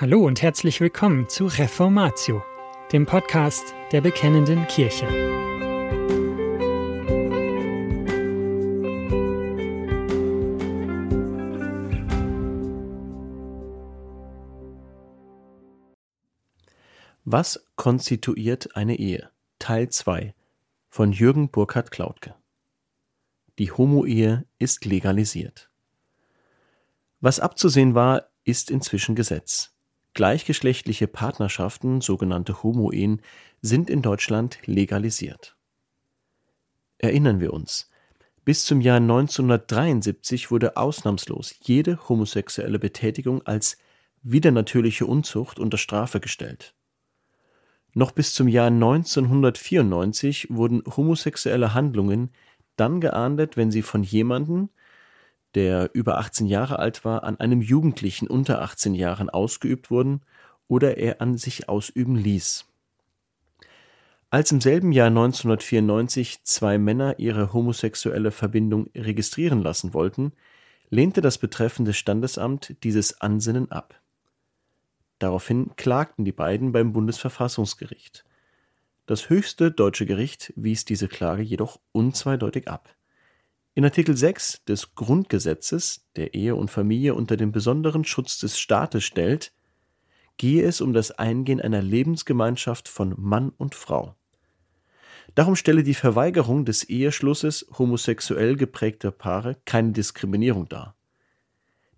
Hallo und herzlich willkommen zu Reformatio, dem Podcast der Bekennenden Kirche. Was konstituiert eine Ehe? Teil 2 von Jürgen Burkhard Klautke. Die Homo-Ehe ist legalisiert. Was abzusehen war, ist inzwischen Gesetz. Gleichgeschlechtliche Partnerschaften, sogenannte Homo-Ehen, sind in Deutschland legalisiert. Erinnern wir uns. Bis zum Jahr 1973 wurde ausnahmslos jede homosexuelle Betätigung als widernatürliche Unzucht unter Strafe gestellt. Noch bis zum Jahr 1994 wurden homosexuelle Handlungen dann geahndet, wenn sie von jemandem, der über 18 Jahre alt war, an einem Jugendlichen unter 18 Jahren ausgeübt wurden oder er an sich ausüben ließ. Als im selben Jahr 1994 zwei Männer ihre homosexuelle Verbindung registrieren lassen wollten, lehnte das betreffende Standesamt dieses Ansinnen ab. Daraufhin klagten die beiden beim Bundesverfassungsgericht. Das höchste deutsche Gericht wies diese Klage jedoch unzweideutig ab. In Artikel 6 des Grundgesetzes, der Ehe und Familie unter den besonderen Schutz des Staates stellt, gehe es um das Eingehen einer Lebensgemeinschaft von Mann und Frau. Darum stelle die Verweigerung des Eheschlusses homosexuell geprägter Paare keine Diskriminierung dar.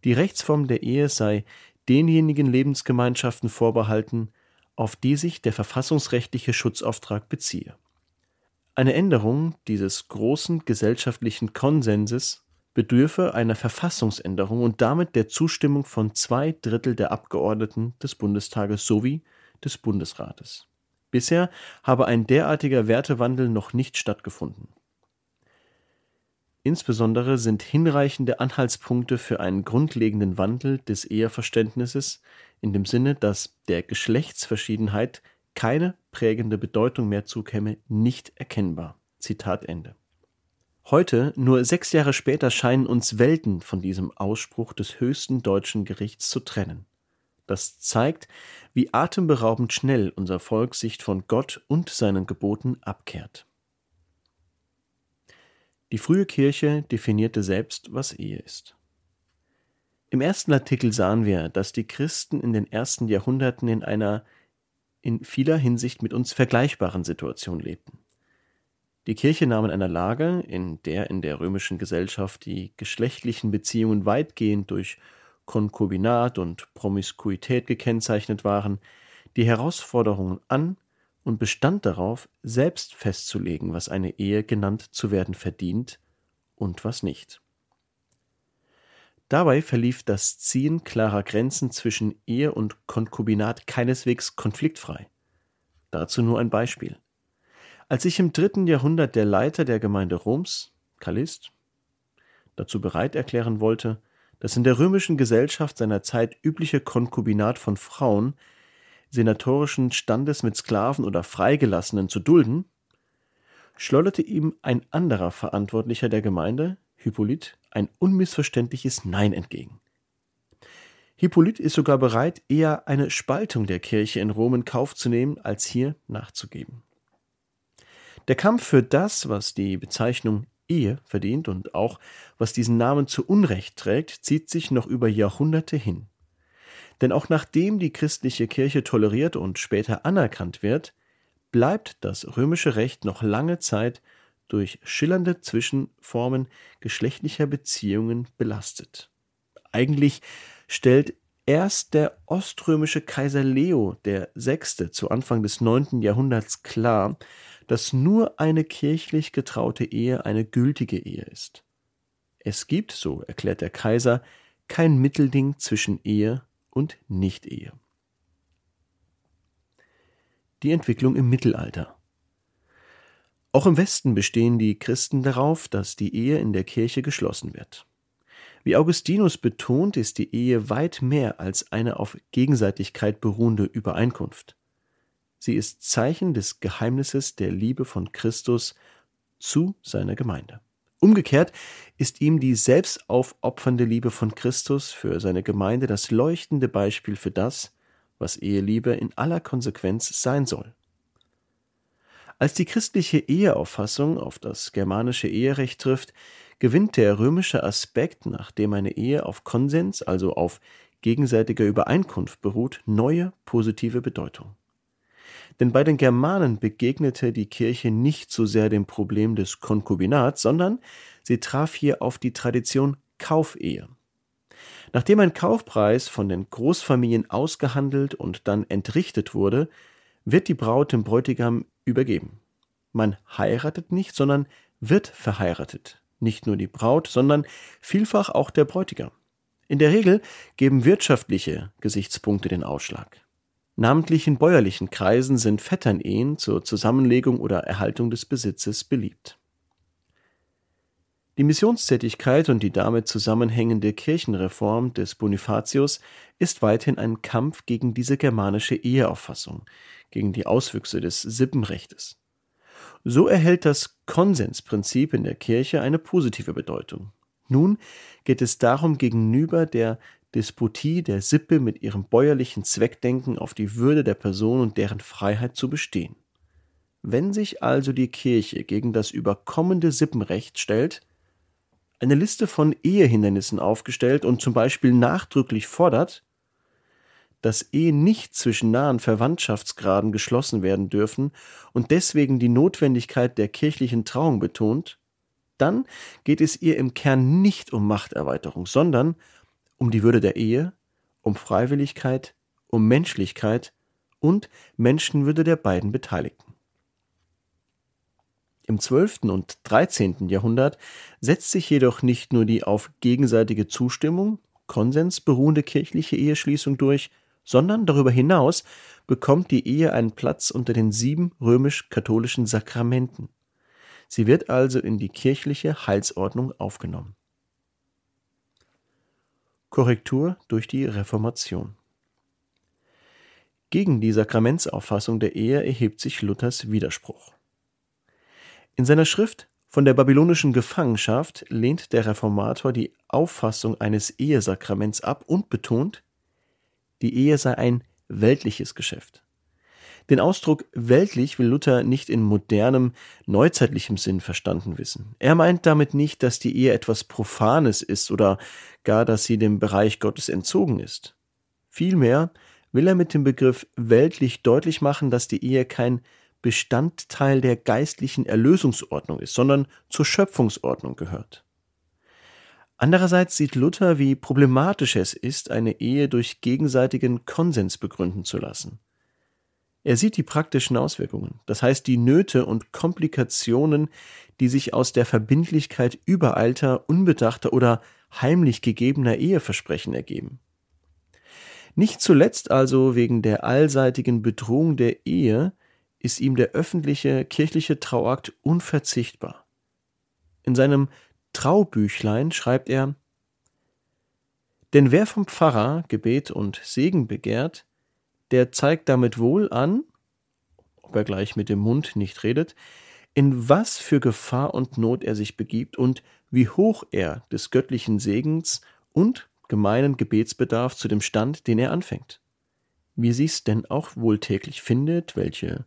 Die Rechtsform der Ehe sei denjenigen Lebensgemeinschaften vorbehalten, auf die sich der verfassungsrechtliche Schutzauftrag beziehe. Eine Änderung dieses großen gesellschaftlichen Konsenses bedürfe einer Verfassungsänderung und damit der Zustimmung von zwei Drittel der Abgeordneten des Bundestages sowie des Bundesrates. Bisher habe ein derartiger Wertewandel noch nicht stattgefunden. Insbesondere sind hinreichende Anhaltspunkte für einen grundlegenden Wandel des Eheverständnisses in dem Sinne, dass der Geschlechtsverschiedenheit keine prägende Bedeutung mehr zukäme, nicht erkennbar. Zitat Ende. Heute, nur sechs Jahre später, scheinen uns Welten von diesem Ausspruch des höchsten deutschen Gerichts zu trennen. Das zeigt, wie atemberaubend schnell unser Volk sich von Gott und seinen Geboten abkehrt. Die frühe Kirche definierte selbst, was Ehe ist. Im ersten Artikel sahen wir, dass die Christen in den ersten Jahrhunderten in einer in vieler Hinsicht mit uns vergleichbaren Situation lebten. Die Kirche nahm in einer Lage, in der in der römischen Gesellschaft die geschlechtlichen Beziehungen weitgehend durch Konkubinat und Promiskuität gekennzeichnet waren, die Herausforderungen an und bestand darauf, selbst festzulegen, was eine Ehe genannt zu werden verdient und was nicht. Dabei verlief das Ziehen klarer Grenzen zwischen Ehe und Konkubinat keineswegs konfliktfrei. Dazu nur ein Beispiel. Als sich im dritten Jahrhundert der Leiter der Gemeinde Roms, Kallist, dazu bereit erklären wollte, das in der römischen Gesellschaft seiner Zeit übliche Konkubinat von Frauen senatorischen Standes mit Sklaven oder Freigelassenen zu dulden, schleuderte ihm ein anderer Verantwortlicher der Gemeinde, Hippolyt, ein unmissverständliches Nein entgegen. Hippolyt ist sogar bereit, eher eine Spaltung der Kirche in Rom in Kauf zu nehmen, als hier nachzugeben. Der Kampf für das, was die Bezeichnung Ehe verdient und auch was diesen Namen zu Unrecht trägt, zieht sich noch über Jahrhunderte hin. Denn auch nachdem die christliche Kirche toleriert und später anerkannt wird, bleibt das römische Recht noch lange Zeit durch schillernde Zwischenformen geschlechtlicher Beziehungen belastet. Eigentlich stellt erst der oströmische Kaiser Leo VI. zu Anfang des 9. Jahrhunderts klar, dass nur eine kirchlich getraute Ehe eine gültige Ehe ist. Es gibt, so erklärt der Kaiser, kein Mittelding zwischen Ehe und Nicht-Ehe. Die Entwicklung im Mittelalter. Auch im Westen bestehen die Christen darauf, dass die Ehe in der Kirche geschlossen wird. Wie Augustinus betont, ist die Ehe weit mehr als eine auf Gegenseitigkeit beruhende Übereinkunft. Sie ist Zeichen des Geheimnisses der Liebe von Christus zu seiner Gemeinde. Umgekehrt ist ihm die selbstaufopfernde Liebe von Christus für seine Gemeinde das leuchtende Beispiel für das, was Eheliebe in aller Konsequenz sein soll. Als die christliche Eheauffassung auf das germanische Eherecht trifft, gewinnt der römische Aspekt, nachdem eine Ehe auf Konsens, also auf gegenseitiger Übereinkunft beruht, neue positive Bedeutung. Denn bei den Germanen begegnete die Kirche nicht so sehr dem Problem des Konkubinats, sondern sie traf hier auf die Tradition Kaufehe. Nachdem ein Kaufpreis von den Großfamilien ausgehandelt und dann entrichtet wurde, wird die Braut dem Bräutigam übergeben. Man heiratet nicht, sondern wird verheiratet. Nicht nur die Braut, sondern vielfach auch der Bräutigam. In der Regel geben wirtschaftliche Gesichtspunkte den Ausschlag. Namentlich in bäuerlichen Kreisen sind Vetternehen zur Zusammenlegung oder Erhaltung des Besitzes beliebt. Die Missionstätigkeit und die damit zusammenhängende Kirchenreform des Bonifatius ist weithin ein Kampf gegen diese germanische Eheauffassung, gegen die Auswüchse des Sippenrechtes. So erhält das Konsensprinzip in der Kirche eine positive Bedeutung. Nun geht es darum, gegenüber der Despotie der Sippe mit ihrem bäuerlichen Zweckdenken auf die Würde der Person und deren Freiheit zu bestehen. Wenn sich also die Kirche gegen das überkommende Sippenrecht stellt, eine Liste von Ehehindernissen aufgestellt und zum Beispiel nachdrücklich fordert, dass Ehen nicht zwischen nahen Verwandtschaftsgraden geschlossen werden dürfen und deswegen die Notwendigkeit der kirchlichen Trauung betont, dann geht es ihr im Kern nicht um Machterweiterung, sondern um die Würde der Ehe, um Freiwilligkeit, um Menschlichkeit und Menschenwürde der beiden Beteiligten. Im 12. und 13. Jahrhundert setzt sich jedoch nicht nur die auf gegenseitige Zustimmung, Konsens beruhende kirchliche Eheschließung durch, sondern darüber hinaus bekommt die Ehe einen Platz unter den sieben römisch-katholischen Sakramenten. Sie wird also in die kirchliche Heilsordnung aufgenommen. Korrektur durch die Reformation. Gegen die Sakramentsauffassung der Ehe erhebt sich Luthers Widerspruch. In seiner Schrift von der babylonischen Gefangenschaft lehnt der Reformator die Auffassung eines Ehesakraments ab und betont, die Ehe sei ein weltliches Geschäft. Den Ausdruck weltlich will Luther nicht in modernem, neuzeitlichem Sinn verstanden wissen. Er meint damit nicht, dass die Ehe etwas Profanes ist oder gar, dass sie dem Bereich Gottes entzogen ist. Vielmehr will er mit dem Begriff weltlich deutlich machen, dass die Ehe kein Bestandteil der geistlichen Erlösungsordnung ist, sondern zur Schöpfungsordnung gehört. Andererseits sieht Luther, wie problematisch es ist, eine Ehe durch gegenseitigen Konsens begründen zu lassen. Er sieht die praktischen Auswirkungen, das heißt die Nöte und Komplikationen, die sich aus der Verbindlichkeit übereilter, unbedachter oder heimlich gegebener Eheversprechen ergeben. Nicht zuletzt also wegen der allseitigen Bedrohung der Ehe ist ihm der öffentliche kirchliche Trauakt unverzichtbar. In seinem Traubüchlein schreibt er Denn wer vom Pfarrer Gebet und Segen begehrt, der zeigt damit wohl an, ob er gleich mit dem Mund nicht redet, in was für Gefahr und Not er sich begibt und wie hoch er des göttlichen Segens und gemeinen Gebetsbedarf zu dem Stand, den er anfängt. Wie sie's denn auch wohl täglich findet, welche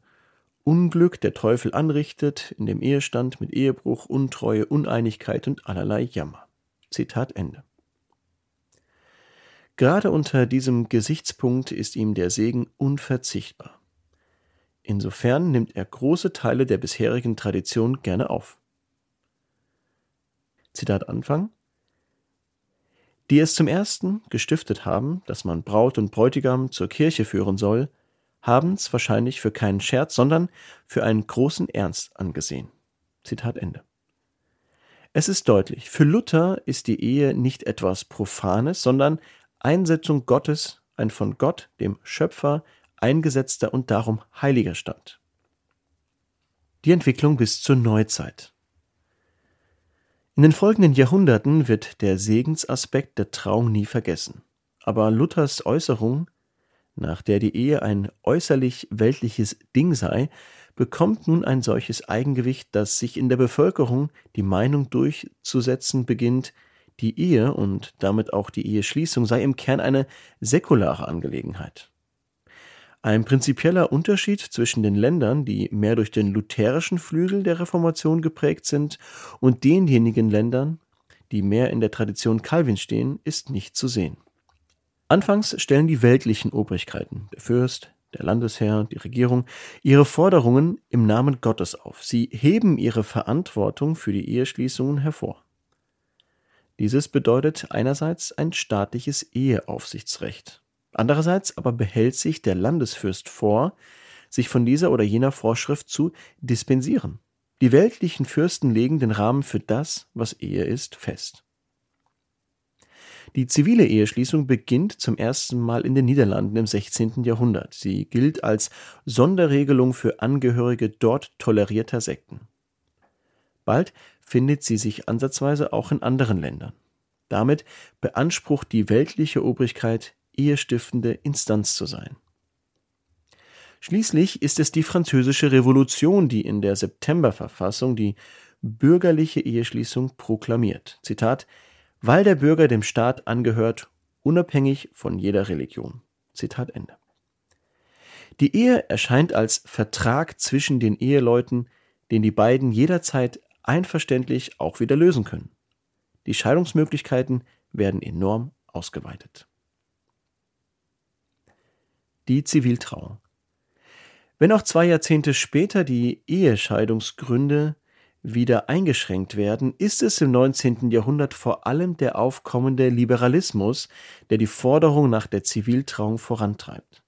Unglück der Teufel anrichtet in dem Ehestand mit Ehebruch, Untreue, Uneinigkeit und allerlei Jammer. Zitat Ende. Gerade unter diesem Gesichtspunkt ist ihm der Segen unverzichtbar. Insofern nimmt er große Teile der bisherigen Tradition gerne auf. Zitat Anfang Die es zum ersten gestiftet haben, dass man Braut und Bräutigam zur Kirche führen soll, haben's wahrscheinlich für keinen Scherz, sondern für einen großen Ernst angesehen. Zitat Ende. Es ist deutlich, für Luther ist die Ehe nicht etwas Profanes, sondern Einsetzung Gottes, ein von Gott, dem Schöpfer, eingesetzter und darum heiliger Stand. Die Entwicklung bis zur Neuzeit. In den folgenden Jahrhunderten wird der Segensaspekt der Trauung nie vergessen. Aber Luthers Äußerung, nach der die Ehe ein äußerlich weltliches Ding sei, bekommt nun ein solches Eigengewicht, dass sich in der Bevölkerung die Meinung durchzusetzen beginnt, die Ehe und damit auch die Eheschließung sei im Kern eine säkulare Angelegenheit. Ein prinzipieller Unterschied zwischen den Ländern, die mehr durch den lutherischen Flügel der Reformation geprägt sind, und denjenigen Ländern, die mehr in der Tradition Calvin stehen, ist nicht zu sehen. Anfangs stellen die weltlichen Obrigkeiten, der Fürst, der Landesherr, die Regierung, ihre Forderungen im Namen Gottes auf. Sie heben ihre Verantwortung für die Eheschließungen hervor. Dieses bedeutet einerseits ein staatliches Eheaufsichtsrecht. Andererseits aber behält sich der Landesfürst vor, sich von dieser oder jener Vorschrift zu dispensieren. Die weltlichen Fürsten legen den Rahmen für das, was Ehe ist, fest. Die zivile Eheschließung beginnt zum ersten Mal in den Niederlanden im 16. Jahrhundert. Sie gilt als Sonderregelung für Angehörige dort tolerierter Sekten. Bald findet sie sich ansatzweise auch in anderen Ländern. Damit beansprucht die weltliche Obrigkeit, ehestiftende Instanz zu sein. Schließlich ist es die französische Revolution, die in der Septemberverfassung die bürgerliche Eheschließung proklamiert. Zitat weil der Bürger dem Staat angehört, unabhängig von jeder Religion. Zitat Ende. Die Ehe erscheint als Vertrag zwischen den Eheleuten, den die beiden jederzeit einverständlich auch wieder lösen können. Die Scheidungsmöglichkeiten werden enorm ausgeweitet. Die Ziviltrauung. Wenn auch zwei Jahrzehnte später die Ehescheidungsgründe wieder eingeschränkt werden, ist es im 19. Jahrhundert vor allem der aufkommende Liberalismus, der die Forderung nach der Ziviltrauung vorantreibt.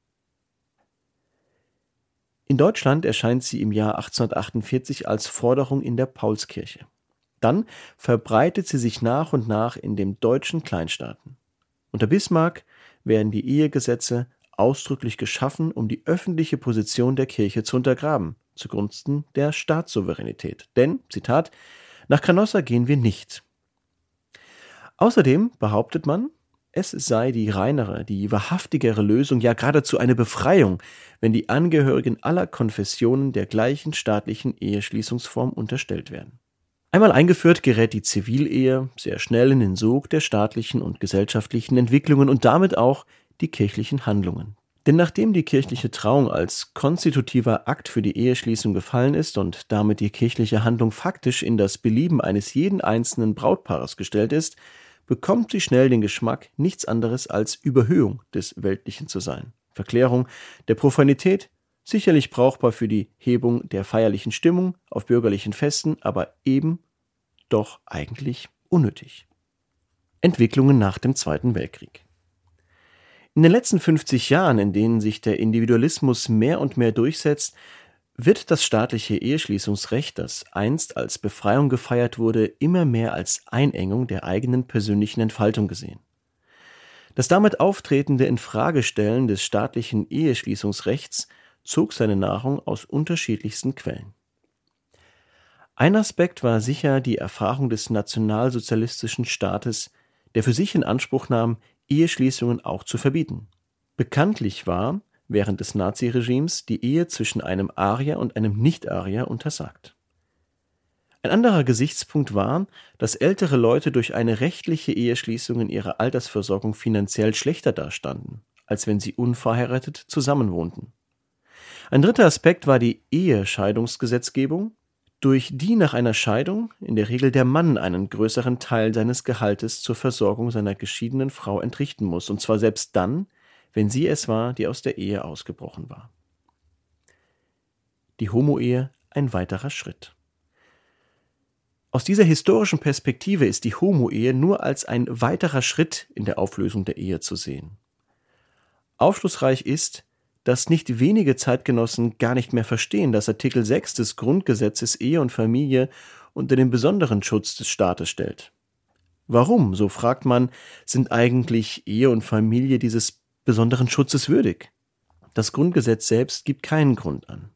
In Deutschland erscheint sie im Jahr 1848 als Forderung in der Paulskirche. Dann verbreitet sie sich nach und nach in den deutschen Kleinstaaten. Unter Bismarck werden die Ehegesetze ausdrücklich geschaffen, um die öffentliche Position der Kirche zu untergraben zugunsten der Staatssouveränität. Denn, Zitat, nach Canossa gehen wir nicht. Außerdem behauptet man, es sei die reinere, die wahrhaftigere Lösung, ja geradezu eine Befreiung, wenn die Angehörigen aller Konfessionen der gleichen staatlichen Eheschließungsform unterstellt werden. Einmal eingeführt gerät die Zivilehe sehr schnell in den Sog der staatlichen und gesellschaftlichen Entwicklungen und damit auch die kirchlichen Handlungen. Denn nachdem die kirchliche Trauung als konstitutiver Akt für die Eheschließung gefallen ist und damit die kirchliche Handlung faktisch in das Belieben eines jeden einzelnen Brautpaares gestellt ist, bekommt sie schnell den Geschmack, nichts anderes als Überhöhung des Weltlichen zu sein. Verklärung der Profanität, sicherlich brauchbar für die Hebung der feierlichen Stimmung auf bürgerlichen Festen, aber eben doch eigentlich unnötig. Entwicklungen nach dem Zweiten Weltkrieg. In den letzten 50 Jahren, in denen sich der Individualismus mehr und mehr durchsetzt, wird das staatliche Eheschließungsrecht, das einst als Befreiung gefeiert wurde, immer mehr als Einengung der eigenen persönlichen Entfaltung gesehen. Das damit auftretende Infragestellen des staatlichen Eheschließungsrechts zog seine Nahrung aus unterschiedlichsten Quellen. Ein Aspekt war sicher die Erfahrung des nationalsozialistischen Staates, der für sich in Anspruch nahm, Eheschließungen auch zu verbieten. Bekanntlich war während des Naziregimes die Ehe zwischen einem Arier und einem Nicht-Arier untersagt. Ein anderer Gesichtspunkt war, dass ältere Leute durch eine rechtliche Eheschließung in ihrer Altersversorgung finanziell schlechter dastanden, als wenn sie unverheiratet zusammenwohnten. Ein dritter Aspekt war die Ehescheidungsgesetzgebung, durch die nach einer Scheidung in der Regel der Mann einen größeren Teil seines Gehaltes zur Versorgung seiner geschiedenen Frau entrichten muss, und zwar selbst dann, wenn sie es war, die aus der Ehe ausgebrochen war. Die Homo-Ehe ein weiterer Schritt. Aus dieser historischen Perspektive ist die Homo-Ehe nur als ein weiterer Schritt in der Auflösung der Ehe zu sehen. Aufschlussreich ist, dass nicht wenige Zeitgenossen gar nicht mehr verstehen, dass Artikel 6 des Grundgesetzes Ehe und Familie unter den besonderen Schutz des Staates stellt. Warum, so fragt man, sind eigentlich Ehe und Familie dieses besonderen Schutzes würdig? Das Grundgesetz selbst gibt keinen Grund an.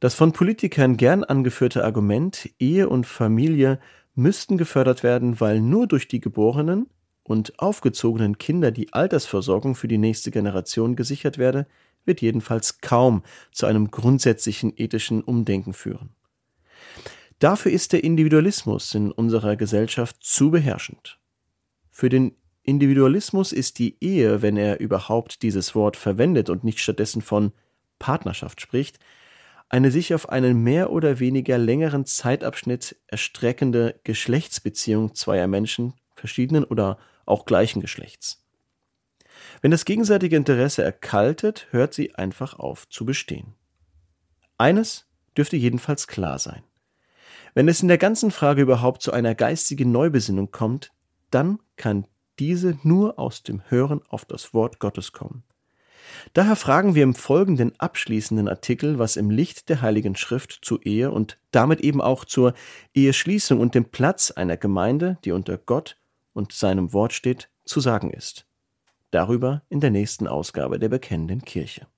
Das von Politikern gern angeführte Argument, Ehe und Familie müssten gefördert werden, weil nur durch die geborenen, und aufgezogenen Kinder die Altersversorgung für die nächste Generation gesichert werde, wird jedenfalls kaum zu einem grundsätzlichen ethischen Umdenken führen. Dafür ist der Individualismus in unserer Gesellschaft zu beherrschend. Für den Individualismus ist die Ehe, wenn er überhaupt dieses Wort verwendet und nicht stattdessen von Partnerschaft spricht, eine sich auf einen mehr oder weniger längeren Zeitabschnitt erstreckende Geschlechtsbeziehung zweier Menschen verschiedenen oder auch gleichen Geschlechts. Wenn das gegenseitige Interesse erkaltet, hört sie einfach auf zu bestehen. Eines dürfte jedenfalls klar sein. Wenn es in der ganzen Frage überhaupt zu einer geistigen Neubesinnung kommt, dann kann diese nur aus dem Hören auf das Wort Gottes kommen. Daher fragen wir im folgenden abschließenden Artikel, was im Licht der Heiligen Schrift zur Ehe und damit eben auch zur Eheschließung und dem Platz einer Gemeinde, die unter Gott und seinem Wort steht, zu sagen ist. Darüber in der nächsten Ausgabe der Bekennenden Kirche.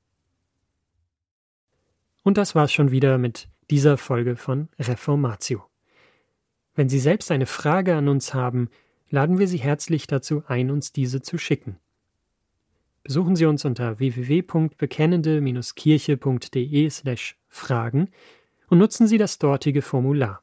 Und das war's schon wieder mit dieser Folge von Reformatio. Wenn Sie selbst eine Frage an uns haben, laden wir Sie herzlich dazu ein, uns diese zu schicken. Besuchen Sie uns unter www.bekennende-kirche.de/fragen und nutzen Sie das dortige Formular.